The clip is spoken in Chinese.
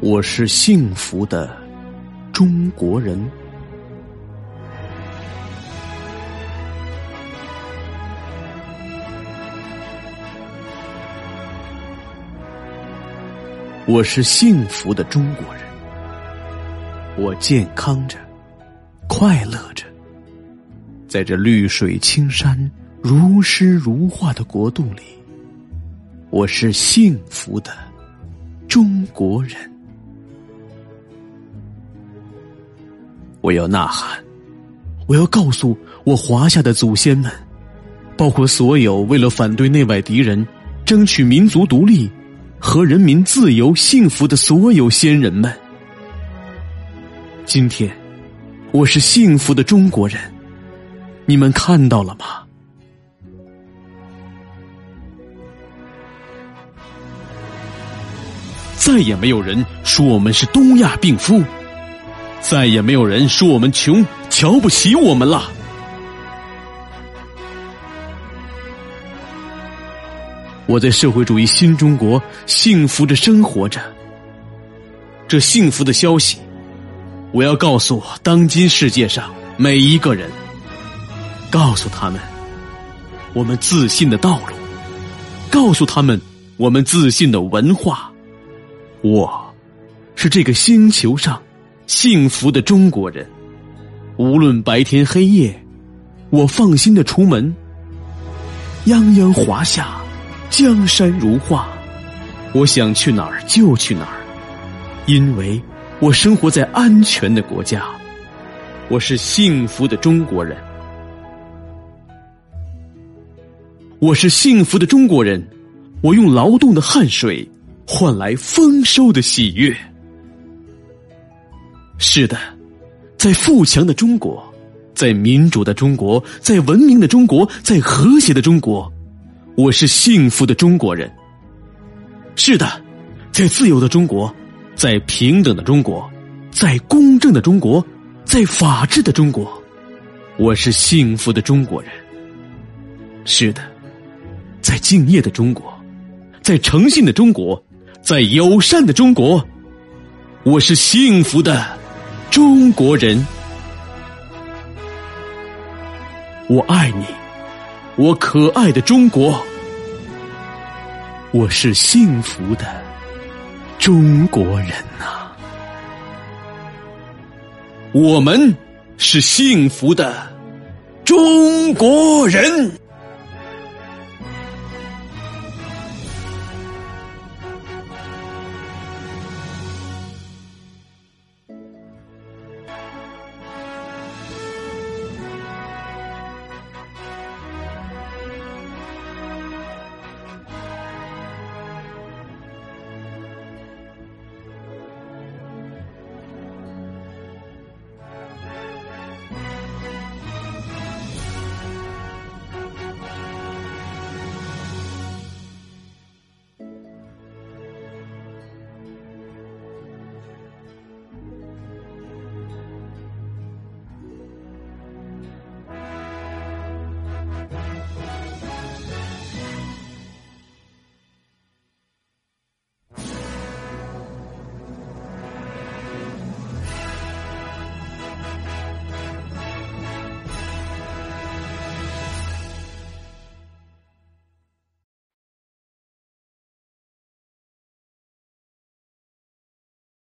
我是幸福的中国人。我是幸福的中国人。我健康着，快乐着，在这绿水青山、如诗如画的国度里，我是幸福的中国人。我要呐喊，我要告诉我华夏的祖先们，包括所有为了反对内外敌人、争取民族独立和人民自由幸福的所有先人们，今天我是幸福的中国人，你们看到了吗？再也没有人说我们是东亚病夫。再也没有人说我们穷，瞧不起我们了。我在社会主义新中国幸福着生活着。这幸福的消息，我要告诉当今世界上每一个人，告诉他们我们自信的道路，告诉他们我们自信的文化。我是这个星球上。幸福的中国人，无论白天黑夜，我放心的出门。泱泱华夏，江山如画，我想去哪儿就去哪儿，因为我生活在安全的国家。我是幸福的中国人，我是幸福的中国人，我用劳动的汗水换来丰收的喜悦。是的，在富强的中国，在民主的中国，在文明的中国，在和谐的中国，我是幸福的中国人。是的，在自由的中国，在平等的中国，在公正的中国，在法治的中国，我是幸福的中国人。是的，在敬业的中国，在诚信的中国，在友善的中国，我是幸福的。中国人，我爱你，我可爱的中国，我是幸福的中国人呐，我们是幸福的中国人。